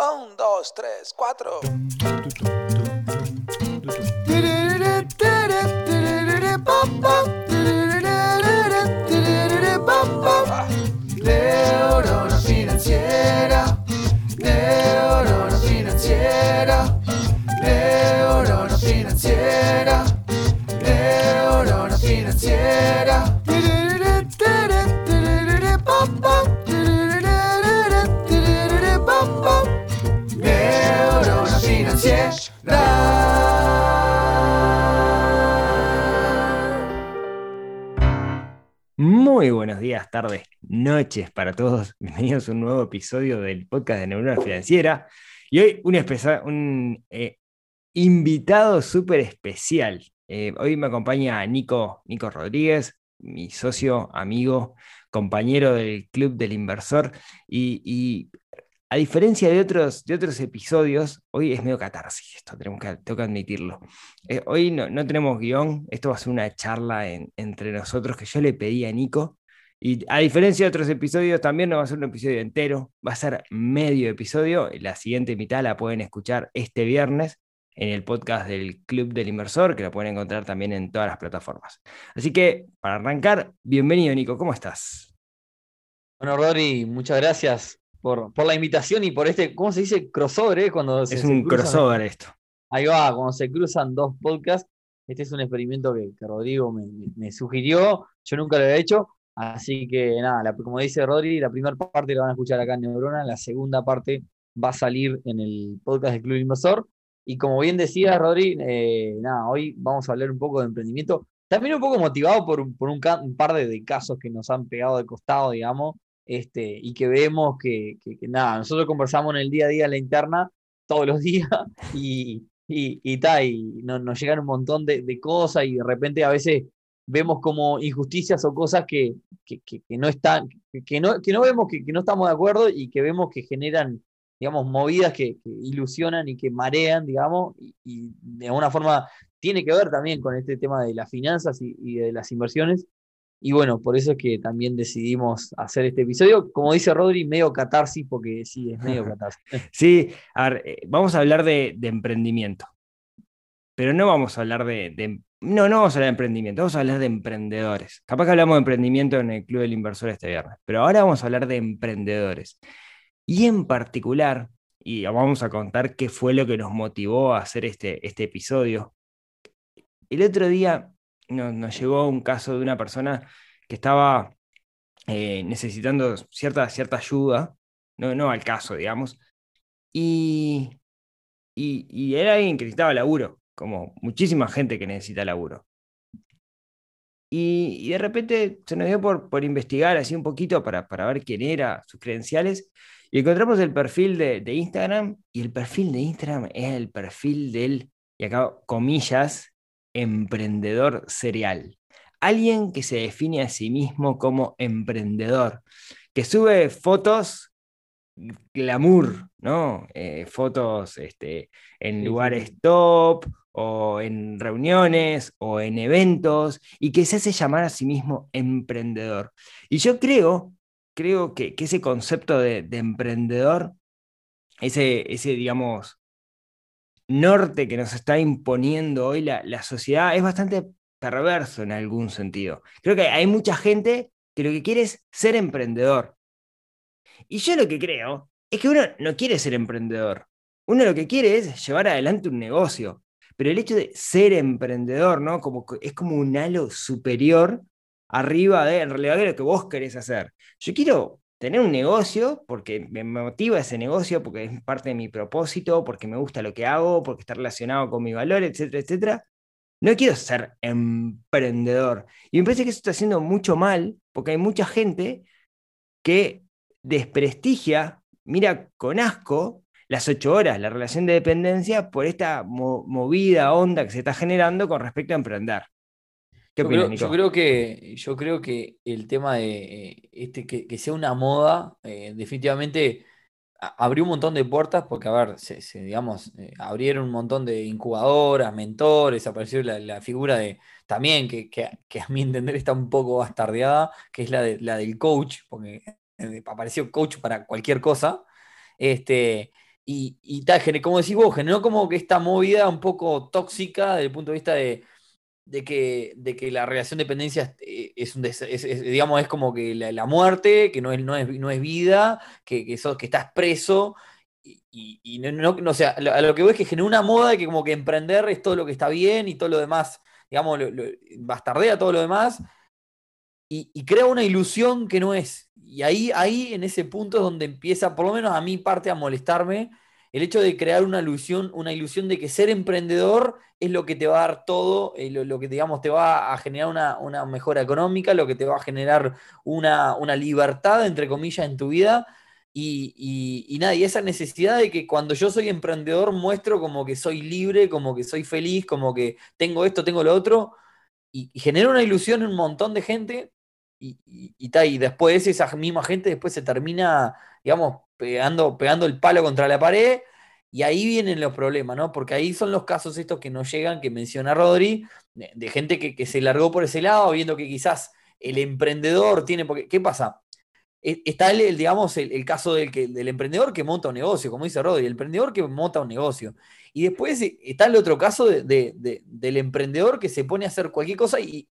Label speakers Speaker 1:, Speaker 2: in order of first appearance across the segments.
Speaker 1: Un, dos, tres, cuatro.
Speaker 2: Neurona financiera, neurona financiera, neurona financiera, neurona financiera.
Speaker 3: Tardes, noches para todos. Bienvenidos a un nuevo episodio del podcast de Neurona Financiera. Y hoy un, eh, invitado súper especial. Eh, hoy me acompaña Nico, Nico Rodríguez, mi socio, amigo, compañero del Club del Inversor. Y, a diferencia de otros, de otros episodios, hoy es medio catarsis esto, tenemos que, tengo que admitirlo. Eh, hoy no, no tenemos guion, esto va a ser una charla en- entre nosotros que yo le pedí a Nico. Y a diferencia de otros episodios, también no va a ser un episodio entero, va a ser medio episodio. La siguiente mitad la pueden escuchar este viernes en el podcast del Club del Inversor, que la pueden encontrar también en todas las plataformas. Así que, para arrancar, bienvenido Nico, ¿cómo estás?
Speaker 4: Bueno, Rodri, muchas gracias por, por la invitación y por este, ¿cómo se dice? Crossover, ¿eh? Cuando se,
Speaker 3: Es
Speaker 4: se
Speaker 3: un
Speaker 4: cruzan-
Speaker 3: crossover esto.
Speaker 4: Ahí va, cuando se cruzan dos podcasts. Este es un experimento que, que Rodrigo me, me- me sugirió, yo nunca lo había hecho, así que nada, como dice Rodri, la primera parte la van a escuchar acá en Neurona, la segunda parte va a salir en el podcast del Club Inversor. Y como bien decía Rodri, eh, nada, hoy vamos a hablar un poco de emprendimiento, también un poco motivado por, por un, par de, casos que nos han pegado de costado, digamos, este, y que vemos que, nada, nosotros conversamos en el día a día en la interna todos los días y, y, y, y no- nos llegan un montón de, de cosas y de repente a veces vemos como injusticias o cosas que, que, que- que no están, que, no, que no vemos, que, no estamos de acuerdo y que vemos que generan, digamos, movidas que, ilusionan y que marean, digamos, y, y de alguna forma tiene que ver también con este tema de las finanzas y, y de las inversiones. Y bueno, por eso es que también decidimos hacer este episodio. Como dice Rodri, medio catarsis, porque sí, es medio catarsis.
Speaker 3: Sí, a ver, eh, vamos a hablar de, de emprendimiento, pero no vamos a hablar de, de- No, no vamos a hablar de emprendimiento, vamos a hablar de emprendedores. Capaz que hablamos de emprendimiento en el Club del Inversor este viernes, pero ahora vamos a hablar de emprendedores. Y en particular, y vamos a contar qué fue lo que nos motivó a hacer este, este episodio. El otro día nos, nos llegó un caso de una persona que estaba eh, necesitando cierta, cierta ayuda, no, no al caso, digamos, y, y, y era alguien que necesitaba laburo, como muchísima gente que necesita laburo. Y, y de repente se nos dio por, por investigar así un poquito para, para ver quién era, sus credenciales, y encontramos el perfil de, de Instagram, y el perfil de Instagram es el perfil del, y acá comillas, emprendedor serial. Alguien que se define a sí mismo como emprendedor, que sube fotos glamour, ¿no? Eh, fotos este, en lugares top o en reuniones o en eventos y que se hace llamar a sí mismo emprendedor. Y yo creo, creo que, ese concepto de, de emprendedor, ese, ese, digamos, norte que nos está imponiendo hoy la, la sociedad es bastante perverso en algún sentido. Creo que hay mucha gente que lo que quiere es ser emprendedor. Y yo lo que creo es que uno no quiere ser emprendedor. Uno lo que quiere es llevar adelante un negocio. Pero el hecho de ser emprendedor, ¿no? Como es como un halo superior arriba de, en de lo que vos querés hacer. Yo quiero tener un negocio porque me motiva ese negocio, porque es parte de mi propósito, porque me gusta lo que hago, porque está relacionado con mi valor, etcétera, etcétera. No quiero ser emprendedor. Y me parece que eso está haciendo mucho mal, porque hay mucha gente que desprestigia, mira con asco las ocho horas, la relación de dependencia, por esta mo- movida, onda que se está generando con respecto a emprender. ¿Qué
Speaker 4: Yo
Speaker 3: opinas,
Speaker 4: creo,
Speaker 3: Nico?
Speaker 4: yo creo que, yo creo que el tema de eh, este, que, que sea una moda, eh, definitivamente abrió un montón de puertas, porque, a ver, se, se, digamos, eh, abrieron un montón de incubadoras, mentores, apareció la, la figura de también, que, que- que a mi entender está un poco bastardeada, que es la, de, la del coach, porque apareció coach para cualquier cosa. Este, y, y tal, como decís vos, generó como que esta movida un poco tóxica desde el punto de vista de, de que, de que la relación de dependencia es, es un es- digamos, es como que la, muerte, que no es, no es, no es vida, que, que, sos- que estás preso. Y, no, no- no, sea, lo- a lo que voy es que generó una moda de que como que emprender es todo lo que está bien y todo lo demás, digamos, lo- lo- bastardea todo lo demás y, crea una ilusión que no es. Y ahí, ahí en ese punto es donde empieza, por lo menos a mi parte, a molestarme el hecho de crear una ilusión, una ilusión de que ser emprendedor es lo que te va a dar todo, eh, lo, que digamos te va a generar una, una mejora económica, lo que te va a generar una, una libertad, entre comillas, en tu vida. Y, y, y nada, y esa necesidad de que cuando yo soy emprendedor muestro como que soy libre, como que soy feliz, como que tengo esto, tengo lo otro, y, y genera una ilusión en un montón de gente y, y, y después esa misma gente después se termina, digamos, pegando, pegando el palo contra la pared, y ahí vienen los problemas, ¿no? Porque ahí son los casos estos que nos llegan, que menciona Rodri, de, gente que, que se largó por ese lado, viendo que quizás el emprendedor tiene, porque, ¿qué pasa? E- Está el, digamos, el, caso del, que, del emprendedor que monta un negocio, como dice Rodri, el emprendedor que monta un negocio. Y después eh, está el otro caso de, de, de, del emprendedor que se pone a hacer cualquier cosa y,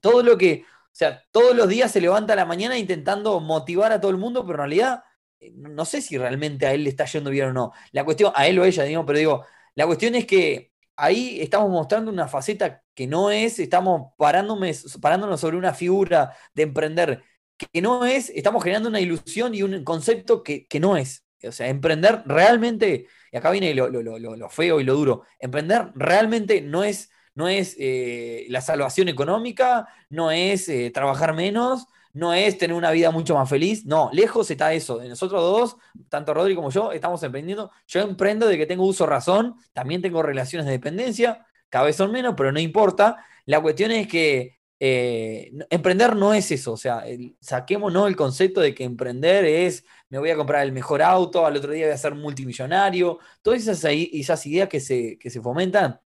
Speaker 4: todo lo que, sea, todos los días se levanta la mañana intentando motivar a todo el mundo, pero en realidad eh, no sé si realmente a él le está yendo bien o no. La cuestión, a él o ella, digo, pero digo, la cuestión es que ahí estamos mostrando una faceta que no es, estamos parándonos sobre una figura de emprender que no es, estamos generando una ilusión y un concepto que, que no es. O sea, emprender realmente, y acá viene lo, lo, lo, lo feo y lo duro, emprender realmente no es, no es eh, la salvación económica, no es eh, trabajar menos, no es tener una vida mucho más feliz, no, lejos está eso. Nosotros dos, tanto Rodri como yo, estamos emprendiendo. Yo emprendo de que tengo uso razón, también tengo relaciones de dependencia, cada vez son menos, pero no importa. La cuestión es que eh, emprender no es eso, o sea, el, saquemos ¿no? el concepto de que emprender es me voy a comprar el mejor auto, al otro día voy a ser multimillonario, todas esas, esas ideas que se, que se fomentan.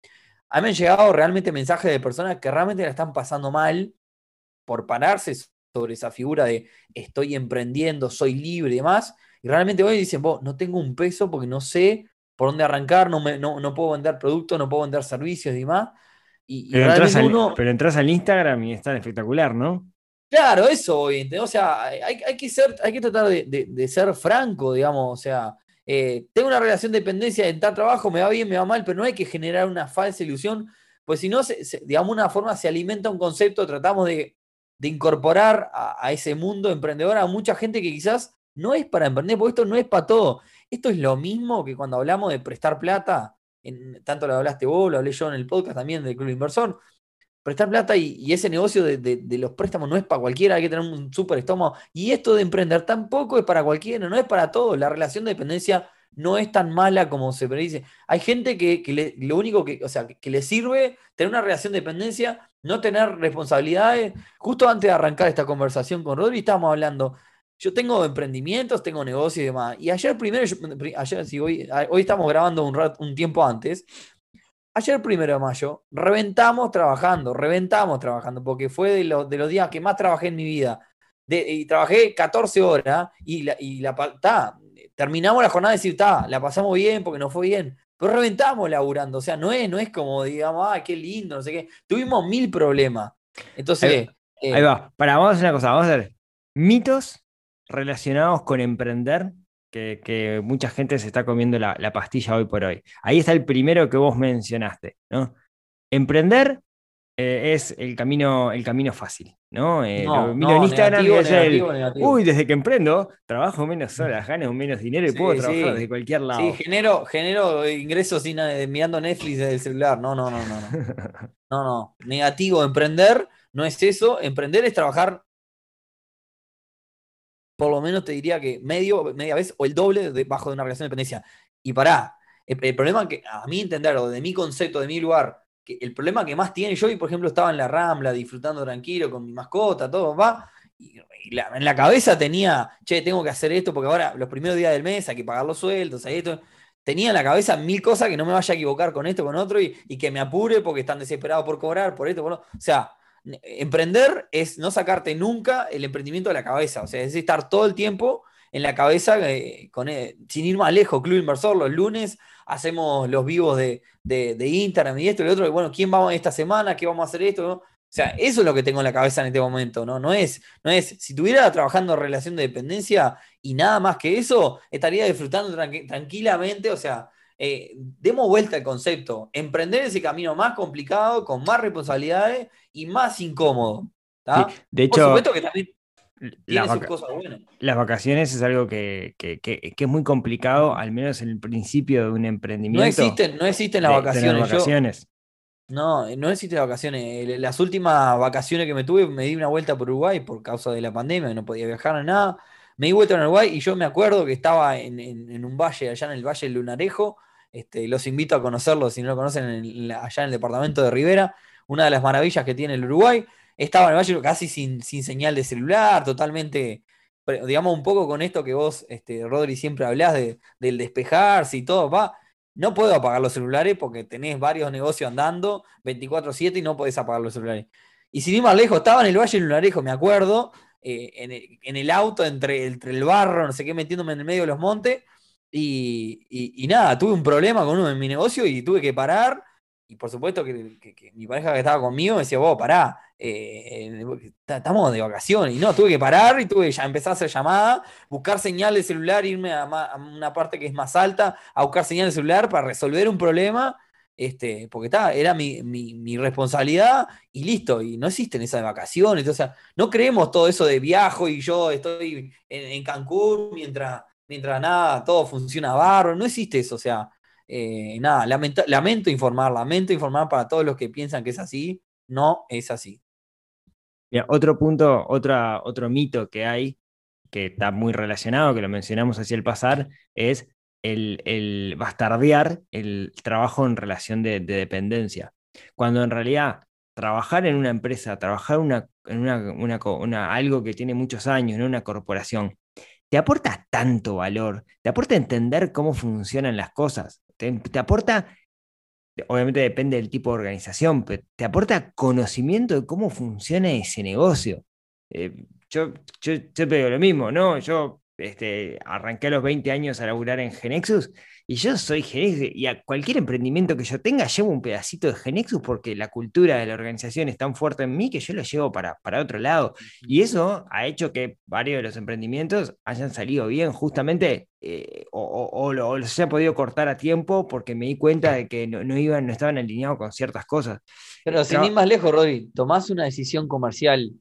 Speaker 4: A mí me han llegado realmente mensajes de personas que realmente la están pasando mal por pararse sobre esa figura de estoy emprendiendo, soy libre y demás, y realmente hoy dicen, vos, no tengo un peso porque no sé por dónde arrancar, no, me, no, no puedo vender productos, no puedo vender servicios y demás. Y,
Speaker 3: pero, entras al, uno... pero, entras al, Instagram y es tan espectacular, ¿no?
Speaker 4: Claro, eso, o sea, hay, hay, que, ser, hay que tratar de, de, de ser franco, digamos, o sea, eh, tengo una relación de dependencia de entrar trabajo, me va bien, me va mal, pero no hay que generar una falsa ilusión, pues si no, se, se, digamos, una forma se alimenta un concepto, tratamos de, incorporar a, a, ese mundo emprendedor a mucha gente que quizás no es para emprender, porque esto no es para todo. Esto es lo mismo que cuando hablamos de prestar plata, en, tanto lo hablaste vos, lo hablé yo en el podcast también del Club Inversor, prestar plata y, ese negocio de, los préstamos no es para cualquiera, hay que tener un súper estómago. Y esto de emprender tampoco es para cualquiera, no es para todos. La relación de dependencia no es tan mala como se predice. Hay gente que, lo único que, o sea, que, le sirve tener una relación de dependencia, no tener responsabilidades. Justo antes de arrancar esta conversación con Rodri, estábamos hablando. Yo tengo emprendimientos, tengo negocios y demás. Y ayer primero, ayer, sí, hoy, hoy estamos grabando un, rat, un tiempo antes. Ayer primero de mayo, reventamos trabajando, reventamos trabajando, porque fue de, lo, de los días que más trabajé en mi vida. De, y trabajé 14 horas y la, y la ta, terminamos la jornada de decir, ta, la pasamos bien porque nos fue bien, pero reventamos laburando. O sea, no es, no es como, digamos, ah, qué lindo, no sé qué. Tuvimos mil problemas. Entonces.
Speaker 3: Ahí, eh, ahí va. Para, vamos a hacer una cosa, vamos a hacer mitos relacionados con emprender que, que, mucha gente se está comiendo la, la, pastilla hoy por hoy. Ahí está el primero que vos mencionaste, ¿no? Emprender eh, es el camino, el camino fácil, ¿no? Eh,
Speaker 4: no,
Speaker 3: lo miro
Speaker 4: no,
Speaker 3: en Instagram
Speaker 4: negativo,
Speaker 3: y es el,
Speaker 4: negativo,
Speaker 3: uy, desde que emprendo, trabajo menos horas, gano menos dinero y
Speaker 4: Sí,
Speaker 3: puedo
Speaker 4: sí.
Speaker 3: trabajar desde cualquier lado.
Speaker 4: Sí, genero, genero ingresos sin, mirando Netflix desde el celular. No, no, no, no. No, no. no. Negativo, emprender no es eso. Emprender es trabajar por lo menos te diría que medio, media vez o el doble debajo de una relación de dependencia. Y pará, el, problema que a mí entender, o de mi concepto, de mi lugar, que el problema que más tiene, yo hoy, por ejemplo, estaba en la Rambla disfrutando tranquilo con mi mascota, todo, va, y, la, en la cabeza tenía, che, tengo que hacer esto porque ahora los primeros días del mes hay que pagar los sueldos, hay esto. Tenía en la cabeza mil cosas que no me vaya a equivocar con esto, con otro, y, y que me apure porque están desesperados por cobrar, por esto, por lo... O sea, emprender es no sacarte nunca el emprendimiento de la cabeza, o sea, es estar todo el tiempo en la cabeza, eh, con, eh, sin ir más lejos, Club Inversor, los lunes hacemos los vivos de, de, Instagram y esto y lo otro, y bueno, ¿quién vamos esta semana? ¿Qué vamos a hacer esto? O sea, eso es lo que tengo en la cabeza en este momento, ¿no? No es, no es, si estuviera trabajando en relación de dependencia y nada más que eso, estaría disfrutando tranquilamente, o sea, eh, demos vuelta al concepto, emprender ese camino más complicado, con más responsabilidades y más incómodo.
Speaker 3: de hecho, Por supuesto que también tiene sus cosas buenas. Las vacaciones es algo que, es muy complicado, al menos en el principio de un emprendimiento.
Speaker 4: No existen, no existen las vacaciones. no, no existen las vacaciones. Las últimas vacaciones que me tuve, me di una vuelta por Uruguay por causa de la pandemia, no podía viajar a nada. Me di vuelta en Uruguay y yo me acuerdo que estaba en un valle, allá en el Valle del Lunarejo, este, los invito a conocerlo si no lo conocen allá en el departamento de Rivera. Una de las maravillas que tiene el Uruguay. Estaba en el valle casi sin, señal de celular, totalmente, digamos, un poco con esto que vos, este, Rodri, siempre hablás de, del despejarse y todo. Va, no puedo apagar los celulares porque tenés varios negocios andando 24-7 y no podés apagar los celulares. Y sin ir más lejos, estaba en el Valle Lunarejo, me acuerdo, eh, en, el, auto entre, entre el barro, no sé qué, metiéndome en el medio de los montes y, nada, tuve un problema con uno en mi negocio y tuve que parar. Y por supuesto que, mi pareja que estaba conmigo me decía, vos, pará, eh, estamos de vacaciones. Y no, tuve que parar y tuve que empezar a hacer llamada, buscar señal de celular, irme a, una parte que es más alta, a buscar señal de celular para resolver un problema. Este, porque está, era mi, responsabilidad y listo, y no existen esas vacaciones, o sea, no creemos todo eso de viajo y yo estoy en Cancún mientras, mientras nada, todo funciona barro, no existe eso, o sea, eh, nada, lamento, informar, lamento informar para todos los que piensan que es así, no es así.
Speaker 3: otro punto, otra, otro mito que hay, que está muy relacionado, que lo mencionamos hacia el pasar, es el, bastardear el trabajo en relación de, dependencia. Cuando en realidad trabajar en una empresa, trabajar en una, algo que tiene muchos años, en una corporación, te aporta tanto valor, te aporta entender cómo funcionan las cosas, te, aporta, obviamente depende del tipo de organización, pero te aporta conocimiento de cómo funciona ese negocio. Eh, yo, yo, te digo lo mismo, ¿no? Yo este, arranqué a los 20 años a laburar en Genexus y yo soy Genexus y a cualquier emprendimiento que yo tenga llevo un pedacito de Genexus porque la cultura de la organización es tan fuerte en mí que yo lo llevo para, para otro lado. Y eso ha hecho que varios de los emprendimientos hayan salido bien justamente eh, o, los haya podido cortar a tiempo porque me di cuenta de que no, iban, no estaban alineados con ciertas cosas.
Speaker 4: Pero sin ir más lejos, Rodri, tomás una decisión comercial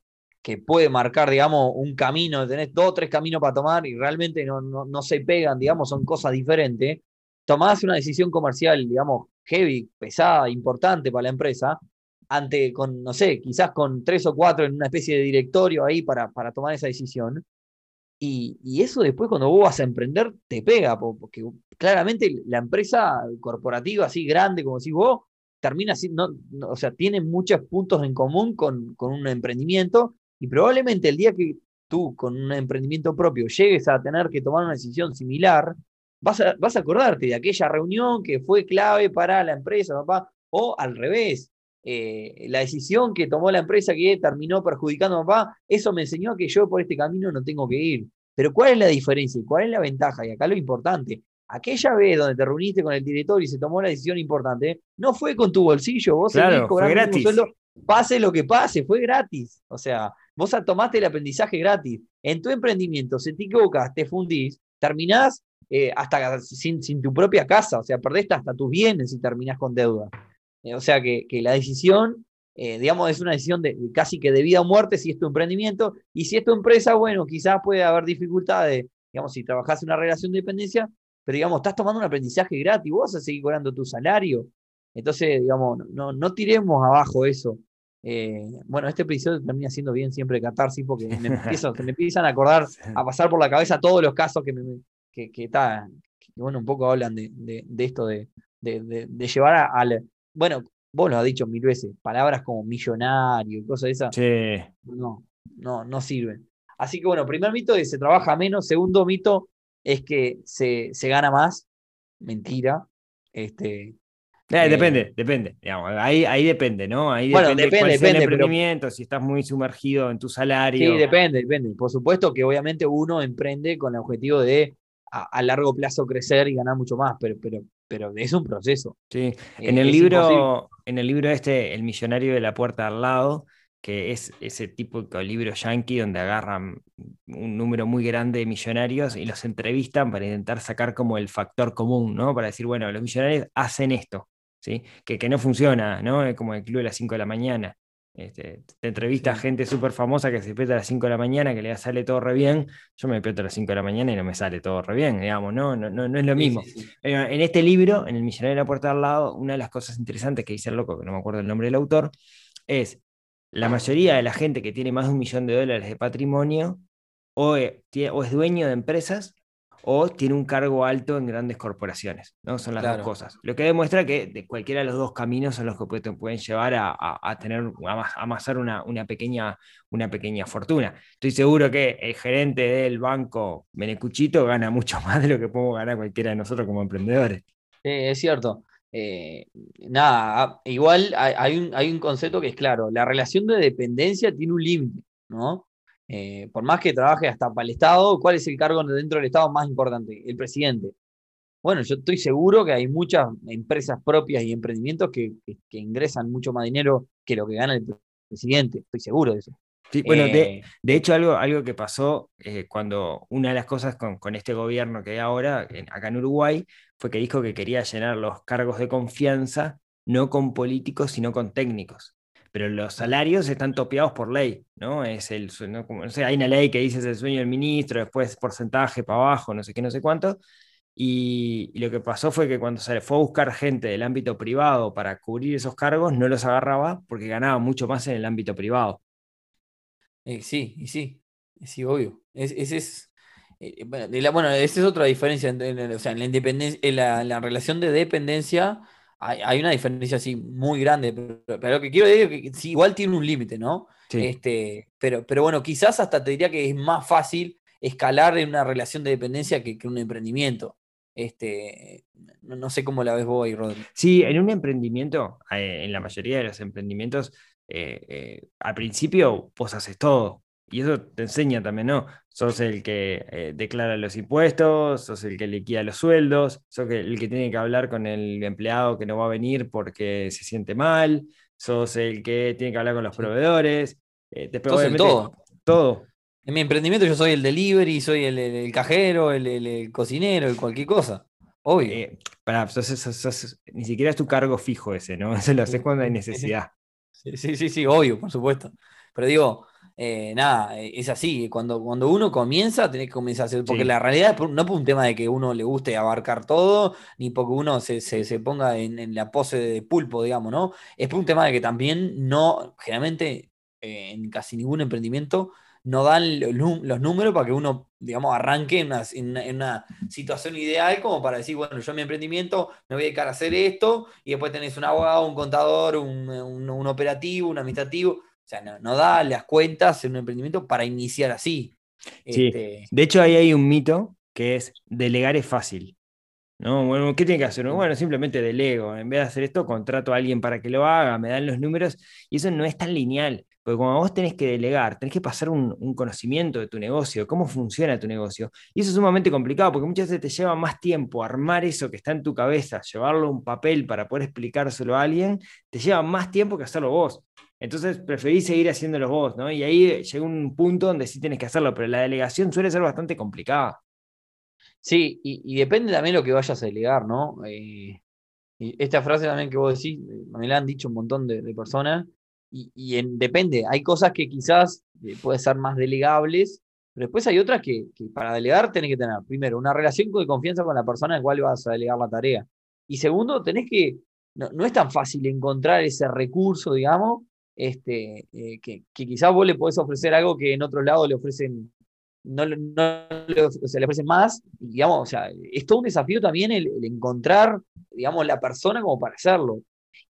Speaker 4: que puede marcar, digamos, un camino, tenés dos o tres caminos para tomar y realmente no, no, no se pegan, digamos, son cosas diferentes tomás una decisión comercial, digamos, heavy, pesada, importante para la empresa, ante, con, no sé, quizás con tres o cuatro en una especie de directorio ahí para, para tomar esa decisión. Y, eso después cuando vos vas a emprender te pega, porque claramente la empresa corporativa así grande como decís vos, termina así, no, o sea, tiene muchos puntos en común con, con un emprendimiento y probablemente el día que tú con un emprendimiento propio llegues a tener que tomar una decisión similar, vas a, vas a acordarte de aquella reunión que fue clave para la empresa, papá, o al revés, eh, la decisión que tomó la empresa que terminó perjudicando a papá, eso me enseñó que yo por este camino no tengo que ir. Pero ¿cuál es la diferencia y cuál es la ventaja? Y acá lo importante, aquella vez donde te reuniste con el director y se tomó la decisión importante, no fue con tu bolsillo, vos
Speaker 3: claro, fue gratis. sueldo,
Speaker 4: pase lo que pase, fue gratis. O sea, vos tomaste el aprendizaje gratis. En tu emprendimiento, si te equivocas, te fundís, terminás eh, hasta sin, tu propia casa, o sea, perdés hasta tus bienes si terminás con deuda. Eh, o sea que, la decisión, eh, digamos, es una decisión de, casi que de vida o muerte si es tu emprendimiento, y si es tu empresa, bueno, quizás puede haber dificultades, digamos, si trabajás en una relación de dependencia, pero digamos, estás tomando un aprendizaje gratis, vos vas a seguir cobrando tu salario. Entonces, digamos, no, no tiremos abajo eso. Bueno, este episodio termina siendo bien siempre catarsis porque me, empiezo, me empiezan a acordar, a pasar por la cabeza todos los casos que me, que, bueno, un poco hablan de, esto de, llevar al... Bueno, vos lo has dicho mil veces, palabras como millonario y cosas de esas. No, no, no sirven. Así que bueno, primer mito es que se trabaja menos, segundo mito es que se, se gana más, mentira. Este,
Speaker 3: Eh,
Speaker 4: Eh,
Speaker 3: depende, depende. digamos, ahí, ahí depende, ¿no? Ahí
Speaker 4: Bueno,
Speaker 3: depende,
Speaker 4: depende,
Speaker 3: cuál el
Speaker 4: pero-
Speaker 3: emprendimiento, si estás muy sumergido en tu salario.
Speaker 4: Sí, depende, depende. Por supuesto que obviamente uno emprende con el objetivo de a, a largo plazo crecer y ganar mucho más, pero, pero, pero es un proceso.
Speaker 3: Sí.
Speaker 4: Eh,
Speaker 3: En el
Speaker 4: es imposible.
Speaker 3: libro, en el libro este, El millonario de la puerta al lado, que es ese típico libro yankee donde agarran un número muy grande de millonarios y los entrevistan para intentar sacar como el factor común, ¿no? Para decir, bueno, los millonarios hacen esto, ¿sí? Que, que no funciona, ¿no? Es como el club de las 5 de la mañana. Este, te entrevista a
Speaker 4: Sí.
Speaker 3: gente súper famosa que se despierta a las 5 de la mañana, que le sale todo re bien. Yo me despierto a las 5 de la mañana y no me sale todo re bien, digamos, ¿no? No, no, no es lo mismo.
Speaker 4: sí, sí.
Speaker 3: Eh, En este libro, en El Millonario de la Puerta al Lado, una de las cosas interesantes que dice el loco, que no me acuerdo el nombre del autor, es la mayoría de la gente que tiene más de un millón de dólares de patrimonio o, eh, o es dueño de empresas o tiene un cargo alto en grandes corporaciones, ¿no? Son las
Speaker 4: Claro.
Speaker 3: dos cosas. Lo que demuestra que de cualquiera de los dos caminos son los que te pueden llevar a, a- a tener, a amas- a amasar una, una pequeña, una pequeña fortuna. Estoy seguro que el gerente del banco Benecuchito gana mucho más de lo que podemos ganar cualquiera de nosotros como emprendedores.
Speaker 4: Sí, es cierto. Eh, nada, ah, igual hay, hay un, hay un concepto que es claro, la relación de dependencia tiene un límite, ¿no? Eh, por más que trabaje hasta para el Estado, ¿cuál es el cargo dentro del Estado más importante? El presidente. Bueno, yo estoy seguro que hay muchas empresas propias y emprendimientos que, que- que ingresan mucho más dinero que lo que gana el presidente, estoy seguro de eso.
Speaker 3: Sí, bueno, de,
Speaker 4: Eh,
Speaker 3: de hecho, algo, algo que pasó eh, cuando una de las cosas con, con este gobierno que hay ahora, en- acá en Uruguay, fue que dijo que quería llenar los cargos de confianza no con políticos, sino con técnicos. Pero los salarios están topeados por ley, ¿no? Es el, ¿no? Como, no sé, hay una ley que dice es el sueño del ministro, después porcentaje para abajo, no sé qué, no sé cuánto. Y, y lo que pasó fue que cuando se fue a buscar gente del ámbito privado para cubrir esos cargos, no los agarraba porque ganaba mucho más en el ámbito privado.
Speaker 4: Eh, sí, y sí, sí, obvio. Es, ese es, eh, bueno, la- bueno, esa es otra diferencia. en- en o sea, en la independencia, en la, la relación de dependencia hay, hay una diferencia así muy grande. Pero, pero lo que quiero decir es que sí, igual tiene un límite, ¿no?
Speaker 3: Sí.
Speaker 4: Este, pero, pero bueno, quizás hasta te diría que es más fácil escalar en una relación de dependencia que, que un emprendimiento. Este, no, no sé cómo la ves vos ahí, Rodri.
Speaker 3: Sí, en un emprendimiento, eh, en la mayoría de los emprendimientos, eh, eh, al principio vos haces todo. Y eso te enseña también, ¿no? Sos el que eh, declara los impuestos, sos el que liquida los sueldos, sos el que tiene que hablar con el empleado que no va a venir porque se siente mal, sos el que tiene que hablar con los proveedores. eh, después,
Speaker 4: Sos el todo.
Speaker 3: Todo.
Speaker 4: En mi emprendimiento yo soy el delivery, soy el, el- el cajero, el, cocinero, el cualquier cosa. Obvio.
Speaker 3: Eh, pará, sos- sos- sos- ni siquiera es tu cargo fijo ese, ¿no? Eso lo haces cuando hay necesidad.
Speaker 4: Sí, sí, sí, sí, obvio, por supuesto. Pero digo, eh, nada, eh, es así. Cuando, cuando uno comienza, tenés que comenzar a hacer. Porque
Speaker 3: Sí.
Speaker 4: la realidad es no por un tema de que uno le guste abarcar todo, ni porque uno se, se- se ponga en, en la pose de pulpo, digamos, ¿no? Es por un tema de que también no, generalmente, eh, en casi ningún emprendimiento, no dan los, nú- los números para que uno, digamos, arranque en una, en una- en una situación ideal como para decir, bueno, yo en mi emprendimiento me voy a dedicar a hacer esto, y después tenés un abogado, un contador, un, un- un operativo, un administrativo. O sea, no, no da las cuentas en un emprendimiento para iniciar así.
Speaker 3: Sí.
Speaker 4: Este,
Speaker 3: De hecho, ahí hay un mito que es delegar es fácil. ¿No? Bueno, ¿qué tiene que hacer? Bueno, simplemente delego. En vez de hacer esto, contrato a alguien para que lo haga, me dan los números. Y eso no es tan lineal. Porque cuando vos tenés que delegar, tenés que pasar un, un conocimiento de tu negocio, cómo funciona tu negocio. Y eso es sumamente complicado porque muchas veces te lleva más tiempo armar eso que está en tu cabeza, llevarlo a un papel para poder explicárselo a alguien, te lleva más tiempo que hacerlo vos. Entonces preferís seguir haciéndolo vos, ¿no? Y ahí llega un punto donde sí tienes que hacerlo, pero la delegación suele ser bastante complicada.
Speaker 4: sí, y, depende también lo que vayas a delegar, ¿no? Eh, esta frase también que vos decís, eh, me la han dicho un montón de, de personas, y, en- depende, hay cosas que quizás eh, pueden ser más delegables, pero después hay otras que, para delegar tenés que tener, primero, una relación de confianza con la persona a la cual vas a delegar la tarea. Y segundo, tenés que, no es tan fácil encontrar ese recurso, digamos, este, eh, que, que quizás vos le podés ofrecer algo que en otros lados le ofrecen, no, no le, le ofrecen más, y digamos, o sea, es un desafío también el, encontrar, digamos, la persona como para hacerlo.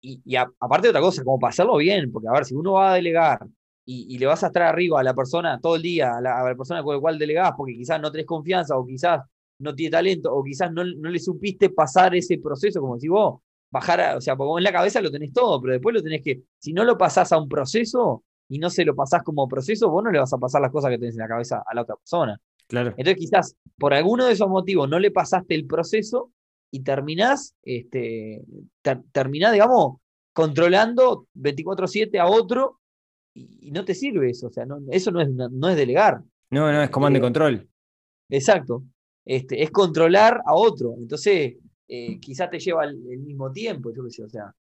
Speaker 4: Y, y aparte de otra cosa, como para hacerlo bien, porque a ver, si uno va a delegar y, y le vas a estar arriba a la persona todo el día, a la, a la persona con la cual delegás, porque quizás no tenés confianza, o quizás no tiene talento, o quizás no, no le supiste pasar ese proceso, como decís vos, bajar, a- o sea, porque vos en la cabeza lo tenés todo, pero después lo tenés que, si no lo pasás a un proceso y no se lo pasás como proceso, vos no le vas a pasar las cosas que tenés en la cabeza a la otra persona.
Speaker 3: Claro.
Speaker 4: Entonces quizás por alguno de esos motivos no le pasaste el proceso y terminás, este, ter- terminás, digamos, controlando 24/7 a otro y, y no te sirve eso, o sea, no, eso no es, no es delegar.
Speaker 3: No, no, es comando y
Speaker 4: Eh,
Speaker 3: control.
Speaker 4: Exacto. Este, es controlar a otro. Entonces, eh, quizás te lleva el, el mismo tiempo, yo qué sé, o sea.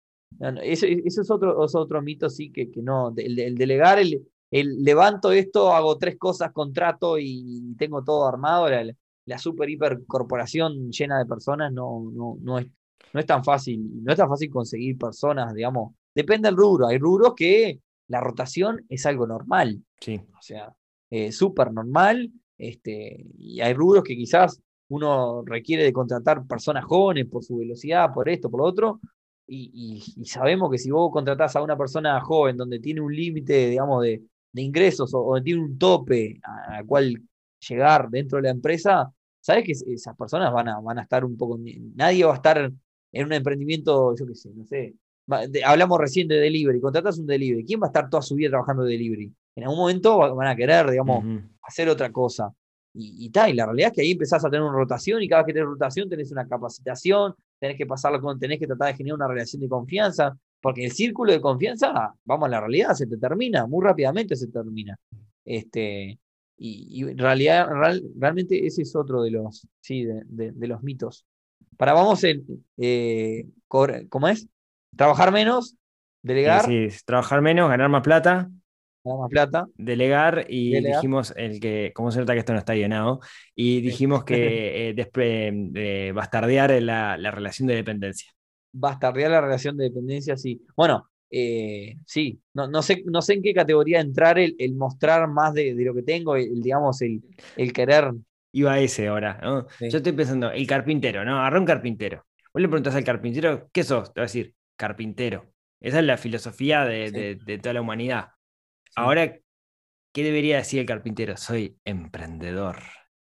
Speaker 4: Eso, eso es otro, es otro mito, sí, que, que no. El, el delegar, el, el levanto esto, hago tres cosas, contrato y tengo todo armado. La, la super hiper corporación llena de personas no, no, no, es, no es tan fácil. No es tan fácil conseguir personas, digamos. Depende del rubro. Hay rubros que la rotación es algo normal
Speaker 3: Sí.
Speaker 4: o sea, eh, súper normal, este, y hay rubros que quizás uno requiere de contratar personas jóvenes por su velocidad, por esto, por lo otro, y, y- y sabemos que si vos contratás a una persona joven donde tiene un límite, digamos, de, de ingresos o, o tiene un tope al cual llegar dentro de la empresa, sabes que es- esas personas van a, van a estar un poco, nadie va a estar en un emprendimiento, yo qué sé, no sé, hablamos recién de delivery, contratas un delivery, ¿quién va a estar toda su vida trabajando de delivery? En algún momento va- van a querer, digamos, hacer otra cosa. Y, y, y la realidad es que ahí empezás a tener una rotación y cada vez que tenés rotación tenés una capacitación, tenés que pasarlo con, tenés que tratar de generar una relación de confianza, porque el círculo de confianza, vamos a la realidad, se te termina, muy rápidamente se termina. Este, y, y realidad, real- realmente ese es otro de los, sí, de, de- de los mitos. Para vamos en, eh, ¿cómo es? Trabajar menos, delegar,
Speaker 3: Sí, sí, trabajar menos, ganar más plata,
Speaker 4: más plata.
Speaker 3: delegar y
Speaker 4: Delegar.
Speaker 3: dijimos el que, como se nota que esto no está llenado, y dijimos que eh, despre- eh, bastardear la, la relación de dependencia.
Speaker 4: bastardear la relación de dependencia, sí. Bueno, eh, sí, no, no, sé, no sé en qué categoría entrar el, el mostrar más de, de lo que tengo, el, digamos, el, el querer.
Speaker 3: Iba a ese ahora, ¿no?
Speaker 4: Sí.
Speaker 3: Yo estoy pensando, el carpintero, ¿no? Agarrá un carpintero. Vos le preguntás al carpintero, ¿qué sos? Te va a decir, carpintero. Esa es la filosofía de,
Speaker 4: Sí.
Speaker 3: de- de toda la humanidad. Ahora, ¿qué debería decir el carpintero? Soy emprendedor.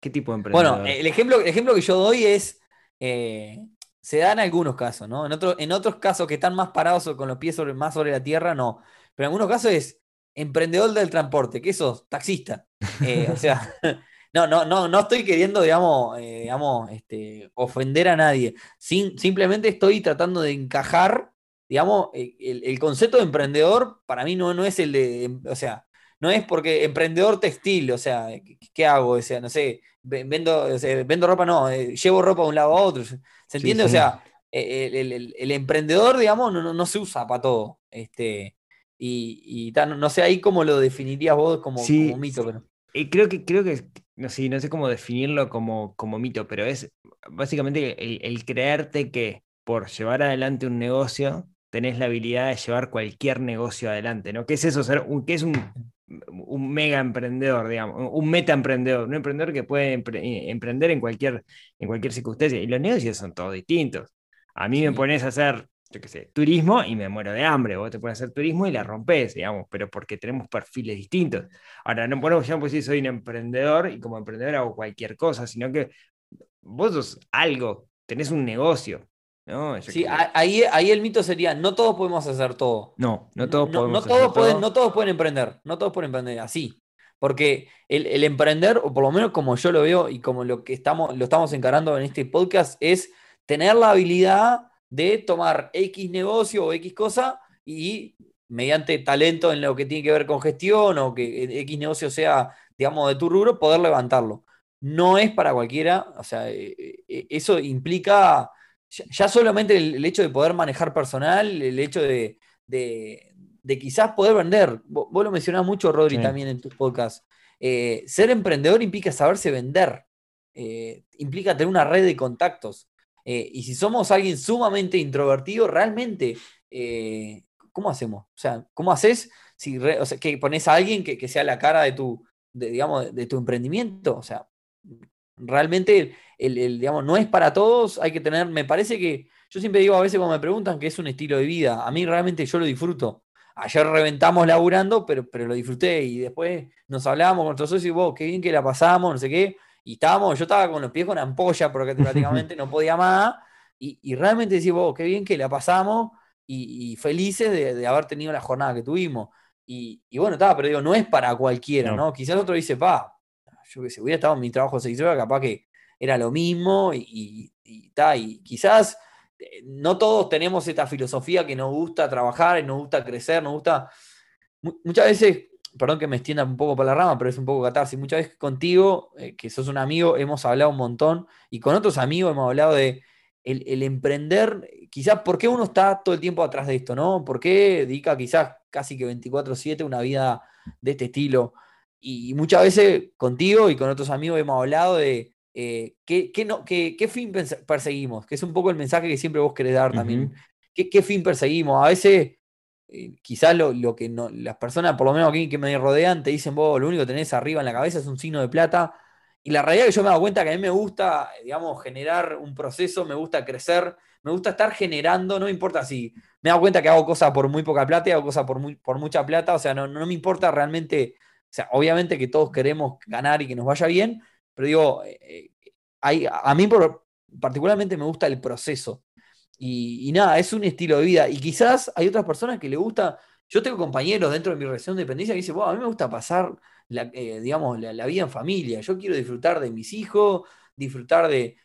Speaker 3: ¿Qué tipo de emprendedor?
Speaker 4: Bueno, el ejemplo, el ejemplo que yo doy es, eh, se dan algunos casos, ¿no? En, otro- en otros casos que están más parados o con los pies sobre, más sobre la tierra, no. Pero en algunos casos es emprendedor del transporte, ¿qué sos? Taxista. Eh, o sea, no, no, no, no estoy queriendo, digamos, eh, digamos este, ofender a nadie. Sin- simplemente estoy tratando de encajar, digamos, eh, el, el concepto de emprendedor para mí no, no es el de, em, o sea, no es porque emprendedor textil, o sea, ¿qué, hago? O sea, no sé, ve- vendo, o sea, vendo ropa, no, eh, llevo ropa de un lado a otro. ¿Se entiende? O
Speaker 3: sí.
Speaker 4: sea, eh, el, el- el- emprendedor, digamos, no, no- no se usa para todo. Este, y, y no, no sé ahí cómo lo definirías vos como,
Speaker 3: Sí,
Speaker 4: como mito, pero.
Speaker 3: Eh, creo que, creo que, no sé, no sé cómo definirlo como, como mito, pero es básicamente el, el creerte que por llevar adelante un negocio tenés la habilidad de llevar cualquier negocio adelante, ¿no? ¿Qué es eso? Ser un, ¿Qué es un, un mega emprendedor, digamos? Un- meta emprendedor, un emprendedor que puede empre- eh, emprender en cualquier, en cualquier circunstancia. Y los negocios son todos distintos. A mí me pones a hacer, yo qué sé, turismo y me muero de hambre. Vos te pones a hacer turismo y la rompes, digamos, pero porque tenemos perfiles distintos. Ahora, no podemos ya pues sí soy un emprendedor y como emprendedor hago cualquier cosa, sino que vos sos algo, tenés un negocio,
Speaker 4: Sí, ahí, ahí el mito sería, no todos podemos hacer todo.
Speaker 3: no, no todos
Speaker 4: no,
Speaker 3: podemos
Speaker 4: no
Speaker 3: hacer
Speaker 4: todos pueden,
Speaker 3: todo.
Speaker 4: no todos pueden emprender, no todos pueden emprender así. Porque el, el emprender, o por lo menos como yo lo veo y como lo que estamos, lo estamos encarando en este podcast, es tener la habilidad de tomar X negocio o X cosa y mediante talento en lo que tiene que ver con gestión o que X negocio sea, digamos, de tu rubro, poder levantarlo. No es para cualquiera, o sea, eh, eh, eso implica ya, ya solamente el, el hecho de poder manejar personal, el hecho de, de- de quizás poder vender. Vos, vos lo mencionás mucho, Rodri,
Speaker 3: Sí.
Speaker 4: también en tu podcast. Eh, ser emprendedor implica saberse vender, eh, implica tener una red de contactos. Eh, y si somos alguien sumamente introvertido, realmente, ¿cómo hacemos? O sea, ¿cómo haces si re- o sea, que pones a alguien que, que sea la cara de tu, de, digamos, de, de tu emprendimiento? O sea, realmente el, el, digamos, no es para todos, hay que tener, me parece que, yo siempre digo a veces cuando me preguntan que es un estilo de vida, a mí realmente yo lo disfruto. Ayer reventamos laburando, pero, pero lo disfruté y después nos hablábamos con nuestros socios y vos, qué bien que la pasamos, no sé qué, y estábamos, yo estaba con los pies con ampolla porque prácticamente no podía más, y, y realmente decís, vos, qué bien que la pasamos y, y felices de, de haber tenido la jornada que tuvimos. Y, y bueno, está, pero digo, no es para cualquiera,
Speaker 3: No.
Speaker 4: ¿no? Quizás otro dice, pa, yo qué sé, hubiera estado en mi trabajo seis horas, capaz que era lo mismo y, y, y ta, y quizás eh, no todos tenemos esta filosofía que nos gusta trabajar, nos gusta crecer, nos gusta. mu- Muchas veces, perdón que me extienda un poco por la rama, pero es un poco catarsis. Muchas veces contigo, eh, que sos un amigo, hemos hablado un montón y con otros amigos hemos hablado de el, el emprender, quizás por qué uno está todo el tiempo atrás de esto, ¿no? ¿Por qué dedica quizás casi que 24/7 una vida de este estilo? Y, muchas veces contigo y con otros amigos hemos hablado de eh, qué, qué no, qué, qué fin perseguimos, que es un poco el mensaje que siempre vos querés dar también. ¿Qué, qué fin perseguimos? A veces, eh, quizás lo, lo que no, las personas, por lo menos aquí que me rodean, te dicen, vos lo único que tenés arriba en la cabeza es un signo de plata. Y la realidad es que yo me he dado cuenta que a mí me gusta, digamos, generar un proceso, me gusta crecer, me gusta estar generando, no me importa si me he dado cuenta que hago cosas por muy poca plata y hago cosas por, muy, por mucha plata, o sea, no, no me importa realmente, o sea, obviamente que todos queremos ganar y que nos vaya bien, pero digo, eh, eh, hay, a mí particularmente me gusta el proceso. Y, nada, es un estilo de vida. Y quizás hay otras personas que le gusta. Yo tengo compañeros dentro de mi relación de dependencia que dicen, "Bueno, a mí me gusta pasar la, eh, digamos, la, la vida en familia. Yo quiero disfrutar de mis hijos, disfrutar de.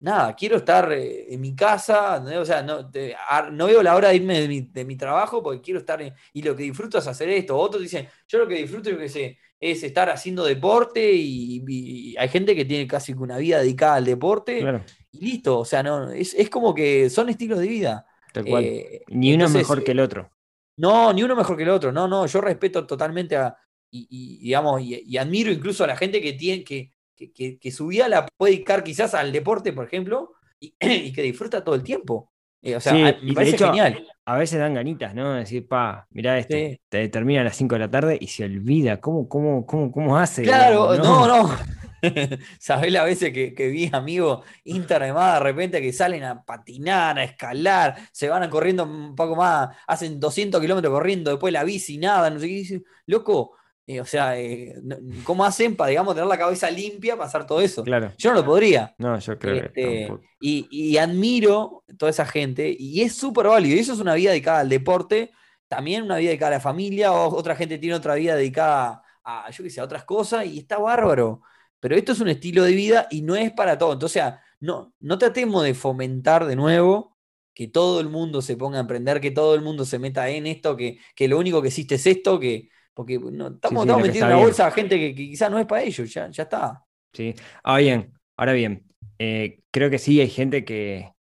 Speaker 4: Nada, quiero estar eh, en mi casa, ¿entendés? o sea, no, te- a- no veo la hora de irme de mi, de mi trabajo porque quiero estar en- y lo que disfruto es hacer esto. Otros dicen, yo lo que disfruto yo qué sé, es estar haciendo deporte y, hay gente que tiene casi una vida dedicada al deporte
Speaker 3: Claro,
Speaker 4: y listo, o sea, no, es, es como que son estilos de vida.
Speaker 3: tal cual.
Speaker 4: Eh,
Speaker 3: Ni uno
Speaker 4: entonces,
Speaker 3: mejor que el otro.
Speaker 4: No, ni uno mejor que el otro. No, no, yo respeto totalmente a, y, y, digamos, y admiro incluso a la gente que tiene, que, que, que- que su vida la puede dedicar quizás al deporte, por ejemplo, y, y que disfruta todo el tiempo. Eh, o sea,
Speaker 3: Sí,
Speaker 4: a- me parece
Speaker 3: hecho,
Speaker 4: genial.
Speaker 3: A veces dan ganitas, ¿no? Decir, pa, mirá este,
Speaker 4: Sí.
Speaker 3: te termina a las 5 de la tarde y se olvida. ¿Cómo, cómo, cómo, cómo hace?
Speaker 4: Claro,
Speaker 3: digamos,
Speaker 4: no, no. Sabés las veces que, que vi amigos Instagram de repente que salen a patinar, a escalar, se van a corriendo un poco más, hacen 200 kilómetros corriendo, después la bici, nada, no sé qué. dicen, Loco, eh, o sea, eh, ¿cómo hacen para, digamos, tener la cabeza limpia para hacer todo eso?
Speaker 3: Claro.
Speaker 4: Yo no lo podría.
Speaker 3: No, yo creo que
Speaker 4: Este, y, y admiro toda esa gente y es súper válido. Y eso es una vida dedicada al deporte, también una vida dedicada a la familia, o otra gente tiene otra vida dedicada a, yo qué sé, a otras cosas y está bárbaro. Pero esto es un estilo de vida y no es para todo. Entonces, o sea, no, no tratemos de fomentar de nuevo que todo el mundo se ponga a emprender, que todo el mundo se meta en esto, que, que lo único que existe es esto, que porque no, estamos,
Speaker 3: sí,
Speaker 4: metiendo en una
Speaker 3: bien.
Speaker 4: bolsa a gente que, que quizás no es para ellos, ya, ya está.
Speaker 3: Sí. Ahora bien, ahora bien, eh, creo que sí hay gente que,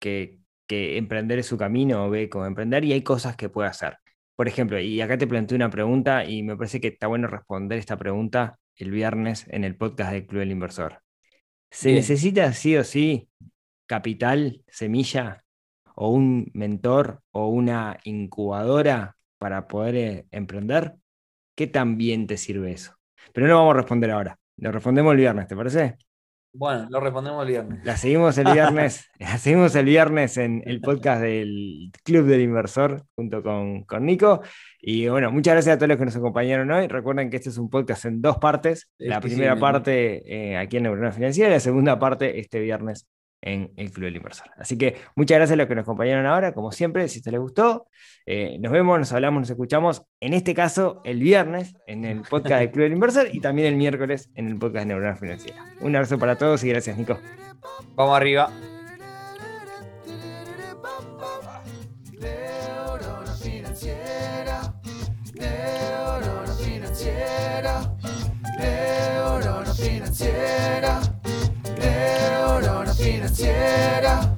Speaker 3: que, que emprender es su camino ve como emprender y hay cosas que puede hacer. Por ejemplo, y acá te planteé una pregunta y me parece que está bueno responder esta pregunta el viernes en el podcast del Club del Inversor. ¿Se
Speaker 4: Bien.
Speaker 3: necesita sí o sí capital, semilla, o un mentor o una incubadora para poder eh, emprender? ¿Qué tan bien te sirve eso? Pero no vamos a responder ahora. Lo respondemos el viernes, ¿te parece?
Speaker 4: Bueno, lo respondemos el viernes.
Speaker 3: La seguimos el viernes. la seguimos el viernes en el podcast del Club del Inversor junto con, con Nico. Y bueno, muchas gracias a todos los que nos acompañaron hoy. Recuerden que este es un podcast en dos partes. La primera parte eh, aquí en Neurona Financiera y la segunda parte este viernes en el Club del Inversor. Así que muchas gracias a los que nos acompañaron ahora, como siempre, si te les gustó, eh, nos vemos, nos hablamos, nos escuchamos, en este caso el viernes en el podcast del Club del Inversor y también el miércoles en el podcast de Neurona Financiera. Un abrazo para todos y gracias Nico.
Speaker 4: Vamos arriba. Tjera